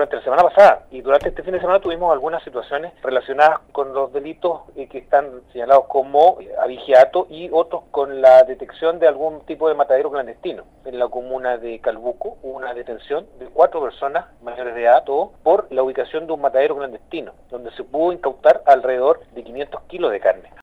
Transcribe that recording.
durante la semana pasada y durante este fin de semana tuvimos algunas situaciones relacionadas con los delitos eh, que están señalados como eh, y otros con la detección de algún tipo de matadero clandestino. En la comuna de Calbuco hubo una detención de cuatro personas mayores de edad, todo por la ubicación de un matadero clandestino, donde se pudo incautar alrededor de 500 kilos de carne.